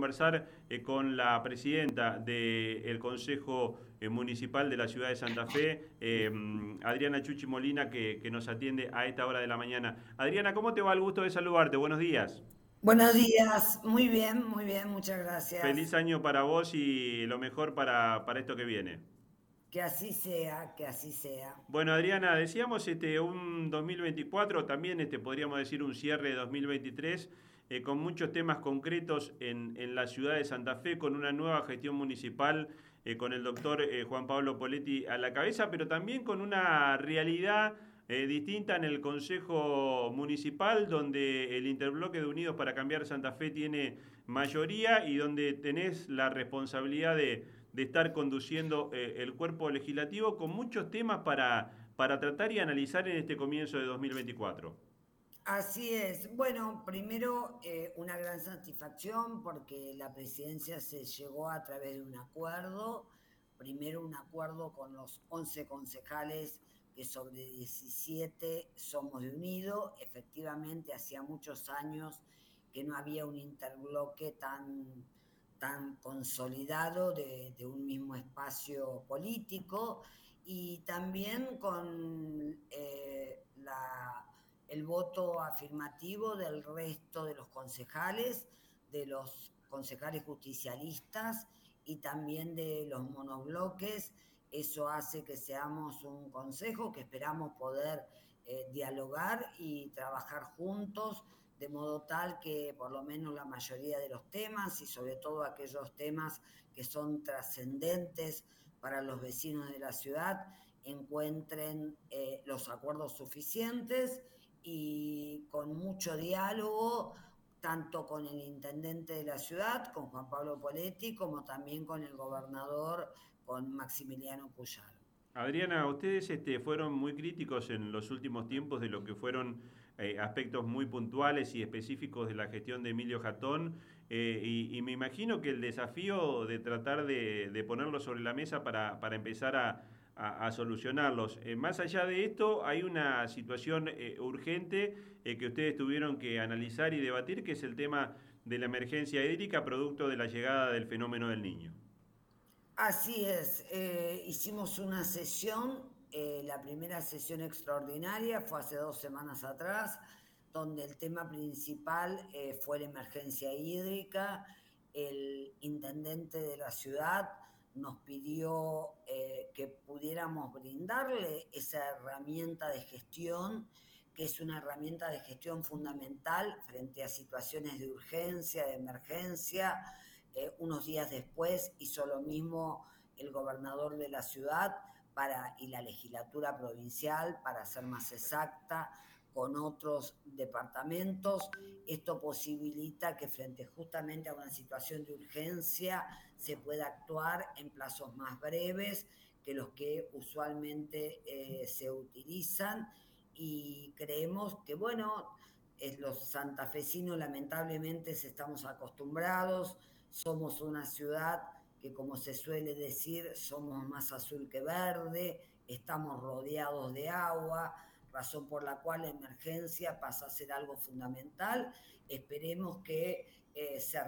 conversar eh, con la presidenta del Consejo eh, Municipal de la Ciudad de Santa Fe, eh, Adriana Chuchi Molina, que, nos atiende a esta hora de la mañana. Adriana, ¿cómo te va? El gusto de saludarte. Buenos días. Buenos días, muy bien, muy bien, muchas gracias. Feliz año para vos y lo mejor para, para esto que viene. Que así sea, que así sea. Bueno, Adriana, decíamos este un 2024, también este podríamos decir un cierre de 2023 eh, con muchos temas concretos en, la ciudad de Santa Fe, con una nueva gestión municipal, eh, con el doctor eh, Juan Pablo Poletti a la cabeza, pero también con una realidad distinta en el Consejo Municipal, donde el Interbloque de Unidos para Cambiar Santa Fe tiene mayoría y donde tenés la responsabilidad de, estar conduciendo el cuerpo legislativo con muchos temas para, para tratar y analizar en este comienzo de 2024. Así es. Bueno, primero eh, una gran satisfacción porque la presidencia se llegó a través de un acuerdo. Primero un acuerdo con los 11 concejales que sobre 17 somos de. Efectivamente, hacía muchos años que no había un interbloque tan, tan consolidado de, un mismo espacio político y también con eh, la el voto afirmativo del resto de los concejales, de los concejales justicialistas y también de los monobloques. Eso hace que seamos un consejo que esperamos poder eh, dialogar y trabajar juntos de modo tal que por lo menos la mayoría de los temas y sobre todo aquellos temas que son trascendentes para los vecinos de la ciudad encuentren eh, los acuerdos suficientes y con mucho diálogo, tanto con el intendente de la ciudad, con Juan Pablo Poletti, como también con el gobernador, con Maximiliano Puyaro. Adriana, ustedes este, fueron muy críticos en los últimos tiempos de lo que fueron eh, aspectos muy puntuales y específicos de la gestión de Emilio Jatón, eh, y, me imagino que el desafío de tratar de, de ponerlo sobre la mesa para, para empezar a, a, solucionarlos. Eh, más allá de esto, hay una situación eh, urgente eh, que ustedes tuvieron que analizar y debatir, que es el tema de la emergencia hídrica producto de la llegada del fenómeno del niño. Así es, hicimos una sesión, la primera sesión extraordinaria fue hace dos semanas atrás, donde el tema principal fue la emergencia hídrica, el intendente de la ciudad nos pidió eh, que pudiéramos brindarle esa herramienta de gestión, que es una herramienta de gestión fundamental frente a situaciones de urgencia, de emergencia. Eh, unos días después hizo lo mismo el gobernador de la ciudad para, y la legislatura provincial, para ser más exacta, con otros departamentos. Esto posibilita que frente justamente a una situación de urgencia se pueda actuar en plazos más breves que los que usualmente eh, se utilizan y creemos que, bueno, es los santafesinos lamentablemente estamos acostumbrados, somos una ciudad que como se suele decir, somos más azul que verde, estamos rodeados de agua, razón por la cual la emergencia pasa a ser algo fundamental. Esperemos que, eh, se,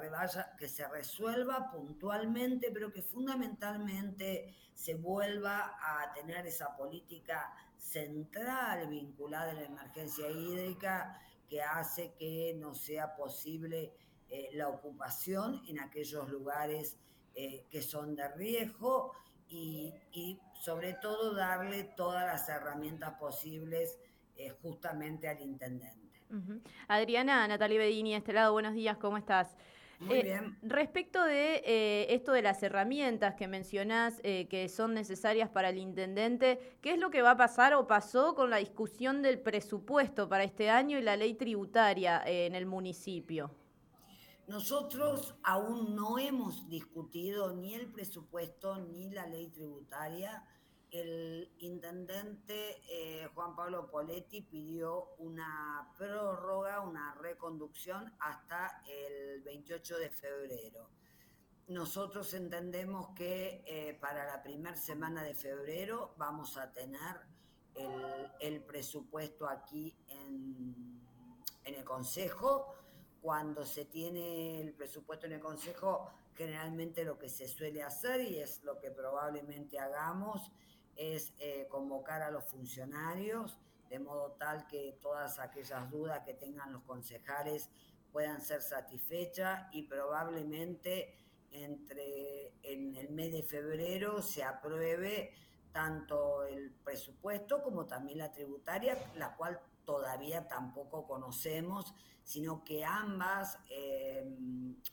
que se resuelva puntualmente, pero que fundamentalmente se vuelva a tener esa política central vinculada a la emergencia hídrica que hace que no sea posible eh, la ocupación en aquellos lugares eh, que son de riesgo y, sobre todo darle todas las herramientas posibles eh, justamente al intendente. Adriana, Natalia Bedini, este lado, buenos días, ¿cómo estás? Muy eh, bien. Respecto de eh, esto de las herramientas que mencionás que son necesarias para el intendente, ¿qué es lo que va a pasar o pasó con la discusión del presupuesto para este año y la ley tributaria en el municipio? Nosotros aún no hemos discutido ni el presupuesto ni la ley tributaria. El intendente eh, Juan Pablo Poletti pidió una prórroga, una reconducción hasta el 28 de febrero. Nosotros entendemos que eh, para la primera semana de febrero vamos a tener el, presupuesto aquí en, en el Consejo cuando se tiene el presupuesto en el Consejo, generalmente lo que se suele hacer y es lo que probablemente hagamos es eh, convocar a los funcionarios de modo tal que todas aquellas dudas que tengan los concejales puedan ser satisfechas y probablemente entre en el mes de febrero se apruebe tanto el presupuesto como también la tributaria, la cual todavía tampoco conocemos, sino que ambas eh,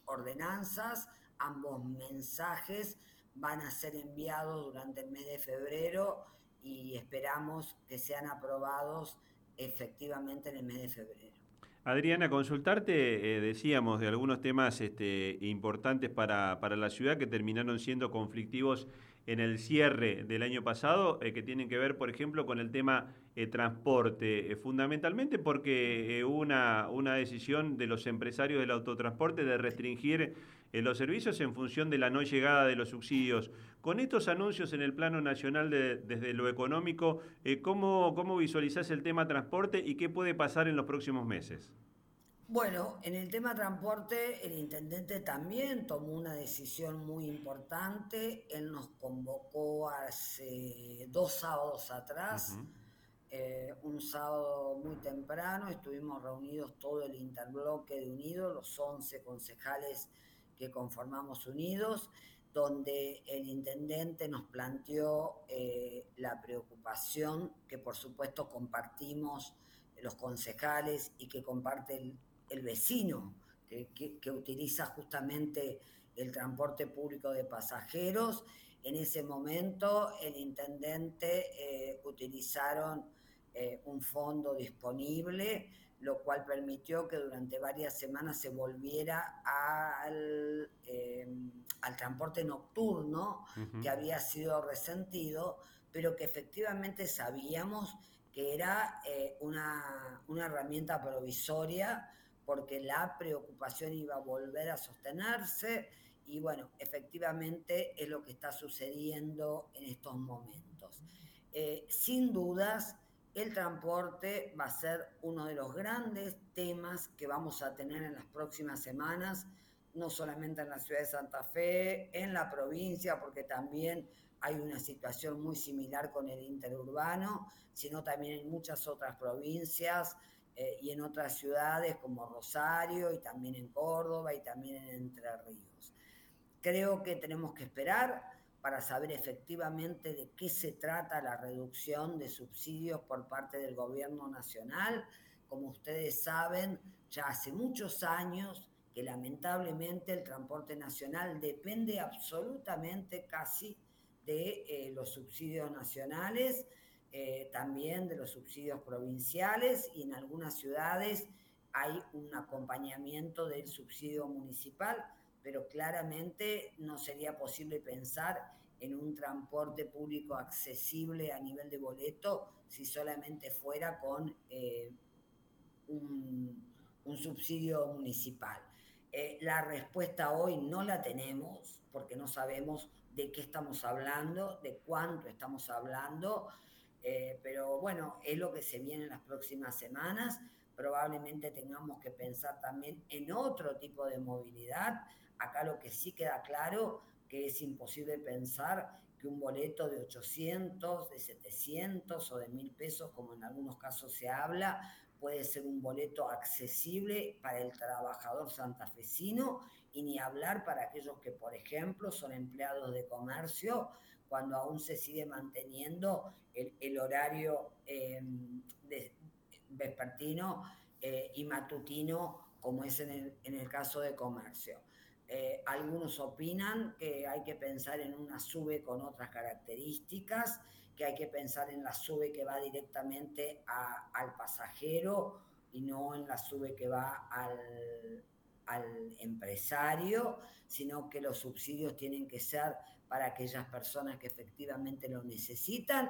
ordenanzas, ambos mensajes van a ser enviados durante el mes de febrero y esperamos que sean aprobados efectivamente en el mes de febrero. Adriana, consultarte, eh, decíamos, de algunos temas este, importantes para, para, la ciudad que terminaron siendo conflictivos en el cierre del año pasado, eh, que tienen que ver, por ejemplo, con el tema eh, transporte, fundamentalmente porque una, una decisión de los empresarios del autotransporte de restringir los servicios en función de la no llegada de los subsidios. Con estos anuncios en el plano nacional desde lo económico, eh, ¿cómo, ¿cómo visualizás el tema transporte y qué puede pasar en los próximos meses? Bueno, en el tema transporte, el intendente también tomó una decisión muy importante. Él nos convocó hace dos sábados atrás, eh, un sábado muy temprano, estuvimos reunidos todo el interbloque de Unidos, los 11 concejales que conformamos Unidos, donde el intendente nos planteó eh, la preocupación que por supuesto compartimos los concejales y que comparte el, vecino que, utiliza justamente el transporte público de pasajeros. En ese momento el intendente eh, utilizaron eh, un fondo disponible lo cual permitió que durante varias semanas se volviera al, em, al transporte nocturno, que había sido resentido, pero que efectivamente sabíamos que era eh, una, una herramienta provisoria porque la preocupación iba a volver a sostenerse y bueno, efectivamente es lo que está sucediendo en estos momentos. Eh, sin dudas, el transporte va a ser uno de los grandes temas que vamos a tener en las próximas semanas, no solamente en la ciudad de Santa Fe, en la provincia, porque también hay una situación muy similar con el interurbano, sino también en muchas otras provincias eh, y en otras ciudades como Rosario y también en Córdoba y también en Entre Ríos. Creo que tenemos que esperar para saber efectivamente de qué se trata la reducción de subsidios por parte del gobierno nacional. Como ustedes saben, ya hace muchos años que lamentablemente el transporte nacional depende absolutamente casi de eh, los subsidios nacionales, eh, también de los subsidios provinciales y en algunas ciudades hay un acompañamiento del subsidio municipal pero claramente no sería posible pensar en un transporte público accesible a nivel de boleto si solamente fuera con eh, un, subsidio municipal. Eh, la respuesta hoy no la tenemos porque no sabemos de qué estamos hablando, de cuánto estamos hablando, eh, pero bueno, es lo que se viene en las próximas semanas. Probablemente tengamos que pensar también en otro tipo de movilidad Acá lo que sí queda claro que es imposible pensar que un boleto de 800, de 700 o de 1000 pesos, como en algunos casos se habla, puede ser un boleto accesible para el trabajador santafesino y ni hablar para aquellos que, por ejemplo, son empleados de comercio, cuando aún se sigue manteniendo el, horario em, vespertino eh, y matutino, como es en el caso de comercio. Eh, algunos opinan que hay que pensar en una SUBE con otras características, que hay que pensar en la SUBE que va directamente al pasajero y no en la SUBE que va al, al empresario, sino que los subsidios tienen que ser para aquellas personas que efectivamente lo necesitan.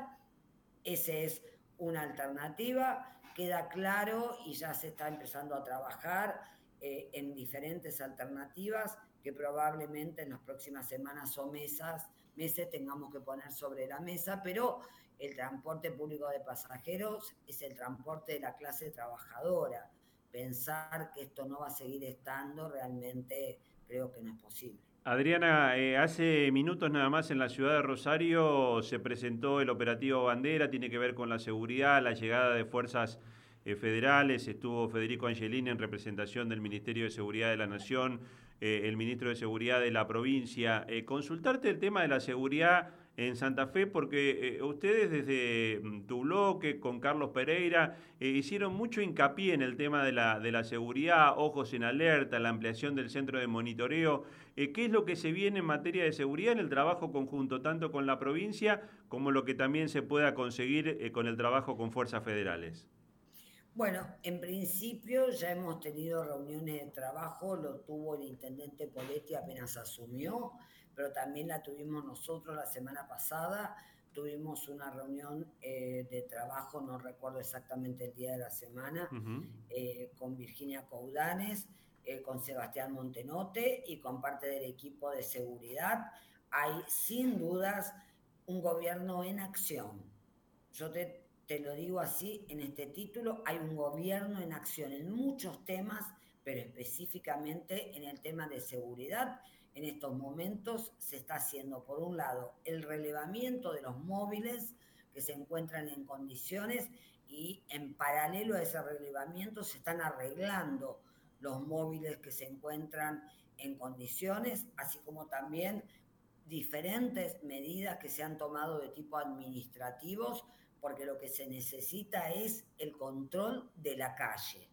Esa es una alternativa, queda claro y ya se está empezando a trabajar eh, en diferentes alternativas que probablemente en las próximas semanas o mesas, meses tengamos que poner sobre la mesa, pero el transporte público de pasajeros es el transporte de la clase trabajadora. Pensar que esto no va a seguir estando, realmente creo que no es posible. Adriana, eh, hace minutos nada más en la ciudad de Rosario se presentó el operativo Bandera, tiene que ver con la seguridad, la llegada de fuerzas eh, federales, estuvo Federico Angelini en representación del Ministerio de Seguridad de la Nación, eh, el ministro de Seguridad de la provincia. consultarte el tema de la seguridad en Santa Fe, porque eh, ustedes desde mm, tu bloque con Carlos Pereira eh, hicieron mucho hincapié en el tema de la, de la seguridad, ojos en alerta, la ampliación del centro de monitoreo. Eh, ¿Qué es lo que se viene en materia de seguridad en el trabajo conjunto, tanto con la provincia como lo que también se pueda conseguir con el trabajo con fuerzas federales? Bueno, en principio ya hemos tenido reuniones de trabajo, lo tuvo el intendente Poletti apenas asumió pero también la tuvimos nosotros la semana pasada. Tuvimos una reunión eh, de trabajo, no recuerdo exactamente el día de la semana, eh, con Virginia Coudanes, eh, con Sebastián Montenote y con parte del equipo de seguridad. Hay sin dudas un gobierno en acción. Yo te, te lo digo así en este título, hay un gobierno en acción en muchos temas, pero específicamente en el tema de seguridad en estos momentos se está haciendo, por un lado, el relevamiento de los móviles que se encuentran en condiciones y en paralelo a ese relevamiento se están arreglando los móviles que se encuentran en condiciones, así como también diferentes medidas que se han tomado de tipo administrativos, porque lo que se necesita es el control de la calle.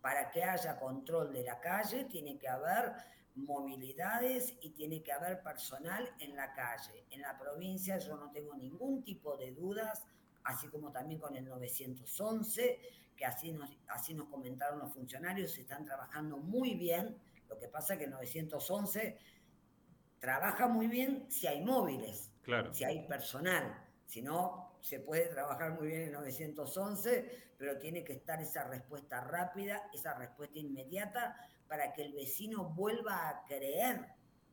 Para que haya control de la calle tiene que haber movilidades y tiene que haber personal en la calle. En la provincia yo no tengo ningún tipo de dudas, así como también con el 911, que así nos, así nos comentaron los funcionarios, están trabajando muy bien. Lo que pasa es que el 911 trabaja muy bien si hay móviles, claro. si hay personal. Si no, se puede trabajar muy bien en 911, pero tiene que estar esa respuesta rápida, esa respuesta inmediata para que el vecino vuelva a creer,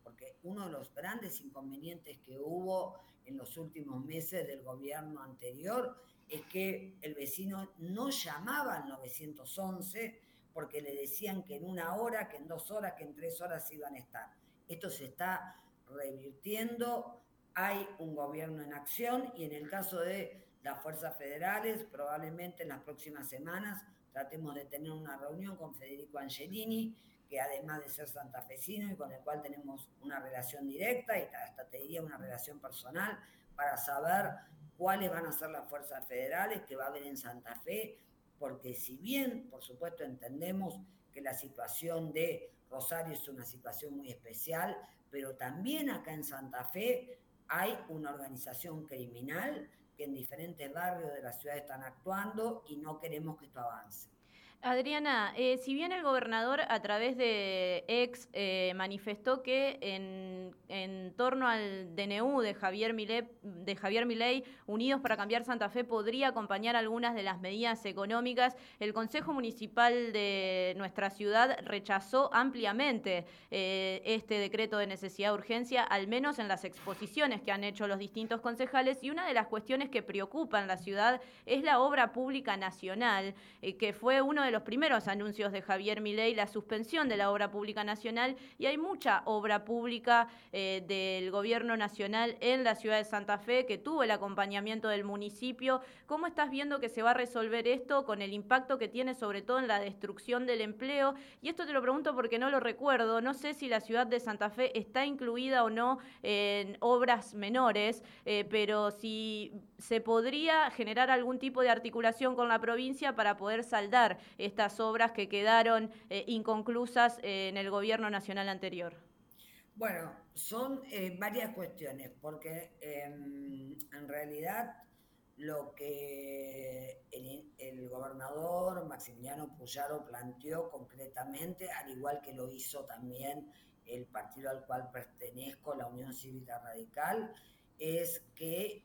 porque uno de los grandes inconvenientes que hubo en los últimos meses del gobierno anterior es que el vecino no llamaba al 911 porque le decían que en una hora, que en dos horas, que en tres horas iban a estar. Esto se está revirtiendo, hay un gobierno en acción y en el caso de las fuerzas federales, probablemente en las próximas semanas tratemos de tener una reunión con Federico Angelini, que además de ser santafesino y con el cual tenemos una relación directa y hasta te diría una relación personal para saber cuáles van a ser las fuerzas federales que va a haber en Santa Fe, porque si bien, por supuesto, entendemos que la situación de Rosario es una situación muy especial, pero también acá en Santa Fe hay una organización criminal que en diferentes barrios de la ciudad están actuando y no queremos que esto avance. Adriana, eh, si bien el gobernador a través de ex eh, manifestó que en, torno al DNU de Javier, Milei, de Javier Milei, Unidos para Cambiar Santa Fe podría acompañar algunas de las medidas económicas, el Consejo Municipal de nuestra ciudad rechazó ampliamente eh, este decreto de necesidad de urgencia, al menos en las exposiciones que han hecho los distintos concejales, y una de las cuestiones que preocupan la ciudad es la obra pública nacional, que fue uno de de los primeros anuncios de Javier Milei, la suspensión de la obra pública nacional, y hay mucha obra pública eh, del gobierno nacional en la ciudad de Santa Fe que tuvo el acompañamiento del municipio. ¿Cómo estás viendo que se va a resolver esto con el impacto que tiene sobre todo en la destrucción del empleo? Y esto te lo pregunto porque no lo recuerdo, no sé si la ciudad de Santa Fe está incluida o no en obras menores, eh, pero si se podría generar algún tipo de articulación con la provincia para poder saldar estas obras que quedaron eh, inconclusas eh, en el gobierno nacional anterior? Bueno, son eh, varias cuestiones, porque em, en realidad lo que el, gobernador Maximiliano Puyaro planteó concretamente, al igual que lo hizo también el partido al cual pertenezco, la Unión Cívica Radical, es que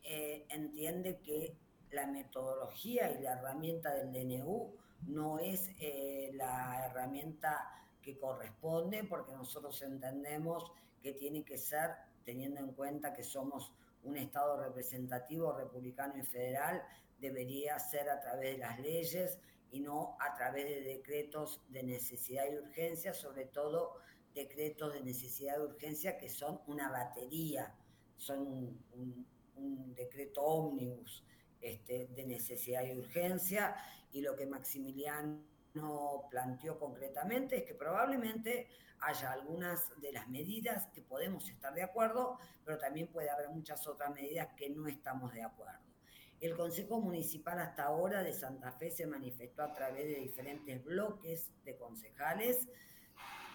entiende que la metodología y la herramienta del DNU no es eh, la herramienta que corresponde porque nosotros entendemos que tiene que ser, teniendo en cuenta que somos un Estado representativo, republicano y federal, debería ser a través de las leyes y no a través de decretos de necesidad y urgencia, sobre todo decretos de necesidad y urgencia que son una batería, son un, decreto ómnibus este, de necesidad y urgencia, y lo que Maximiliano planteó concretamente es que probablemente haya algunas de las medidas que podemos estar de acuerdo, pero también puede haber muchas otras medidas que no estamos de acuerdo. El Consejo Municipal hasta ahora de Santa Fe se manifestó a través de diferentes bloques de concejales.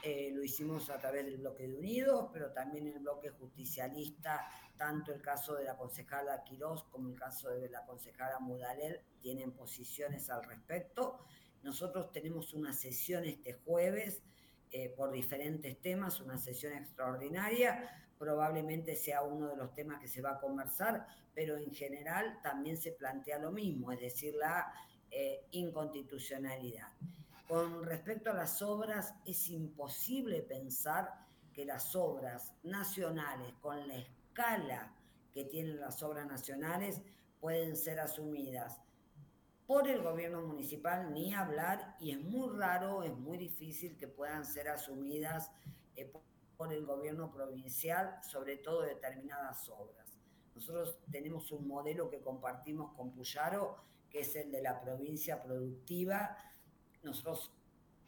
Eh, lo hicimos a través del bloque de Unidos, pero también el bloque justicialista, tanto el caso de la concejala Quirós como el caso de la concejala Mudalel tienen posiciones al respecto. Nosotros tenemos una sesión este jueves eh, por diferentes temas, una sesión extraordinaria, probablemente sea uno de los temas que se va a conversar, pero en general también se plantea lo mismo, es decir, la eh, inconstitucionalidad. Con respecto a las obras, es imposible pensar que las obras nacionales, con la que tienen las obras nacionales, pueden ser asumidas por el gobierno municipal ni hablar y es muy raro, es muy difícil que puedan ser asumidas eh, por el gobierno provincial, sobre todo determinadas obras. Nosotros tenemos un modelo que compartimos con Puyaro, que es el de la provincia productiva. Nosotros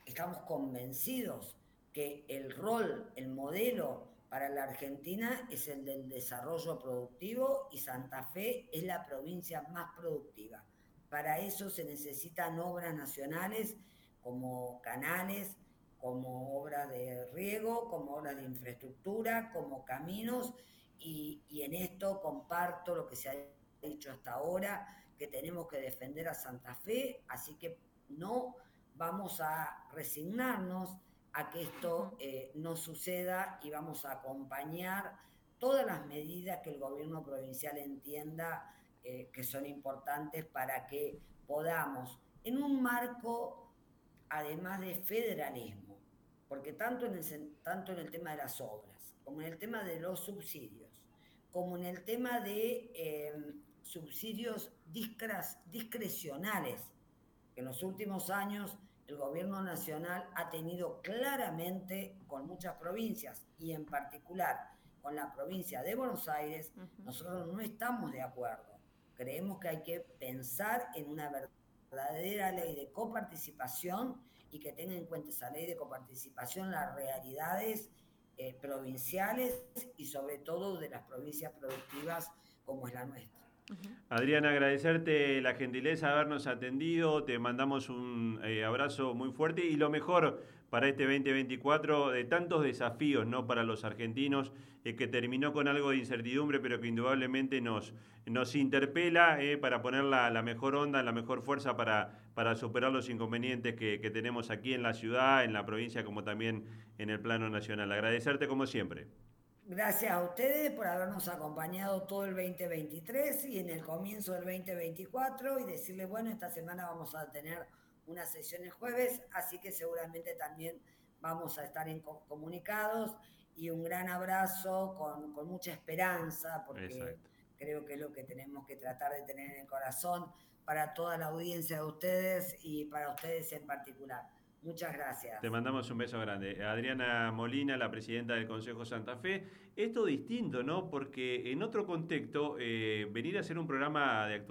estamos convencidos que el rol, el modelo para la Argentina es el del desarrollo productivo y Santa Fe es la provincia más productiva. Para eso se necesitan obras nacionales como canales, como obras de riego, como obras de infraestructura, como caminos, y, en esto comparto lo que se ha dicho hasta ahora, que tenemos que defender a Santa Fe, así que no vamos a resignarnos a que esto eh, no suceda y vamos a acompañar todas las medidas que el gobierno provincial entienda eh, que son importantes para que podamos, en un marco, además de federalismo, porque tanto en el, tanto en el tema de las obras, como en el tema de los subsidios, como en el tema de eh, subsidios discrecionales, que en los últimos años el gobierno nacional ha tenido claramente con muchas provincias y en particular con la provincia de Buenos Aires, nosotros no estamos de acuerdo Creemos que hay que pensar en una verdadera ley de coparticipación y que tenga en cuenta esa ley de coparticipación las realidades eh, provinciales y sobre todo de las provincias productivas como es la nuestra. Adriana, agradecerte la gentileza de habernos atendido, te mandamos un eh, abrazo muy fuerte y lo mejor para este 2024 de tantos desafíos ¿no? para los argentinos, eh, que terminó con algo de incertidumbre, pero que indudablemente nos, nos interpela eh, para poner la, mejor onda, la mejor fuerza para, para superar los inconvenientes que, que tenemos aquí en la ciudad, en la provincia, como también en el plano nacional. Agradecerte como siempre. Gracias a ustedes por habernos acompañado todo el 2023 y en el comienzo del 2024 y decirles, bueno, esta semana vamos a tener una sesión el jueves, así que seguramente también vamos a estar en comunicados y un gran abrazo con, con mucha esperanza, porque creo que es lo que tenemos que tratar de tener en el corazón para toda la audiencia de ustedes y para ustedes en particular. Muchas gracias. Te mandamos un beso grande. Adriana Molina, la presidenta del Consejo Santa Fe. Esto distinto, ¿no? Porque en otro contexto, eh, venir a hacer un programa de actualidad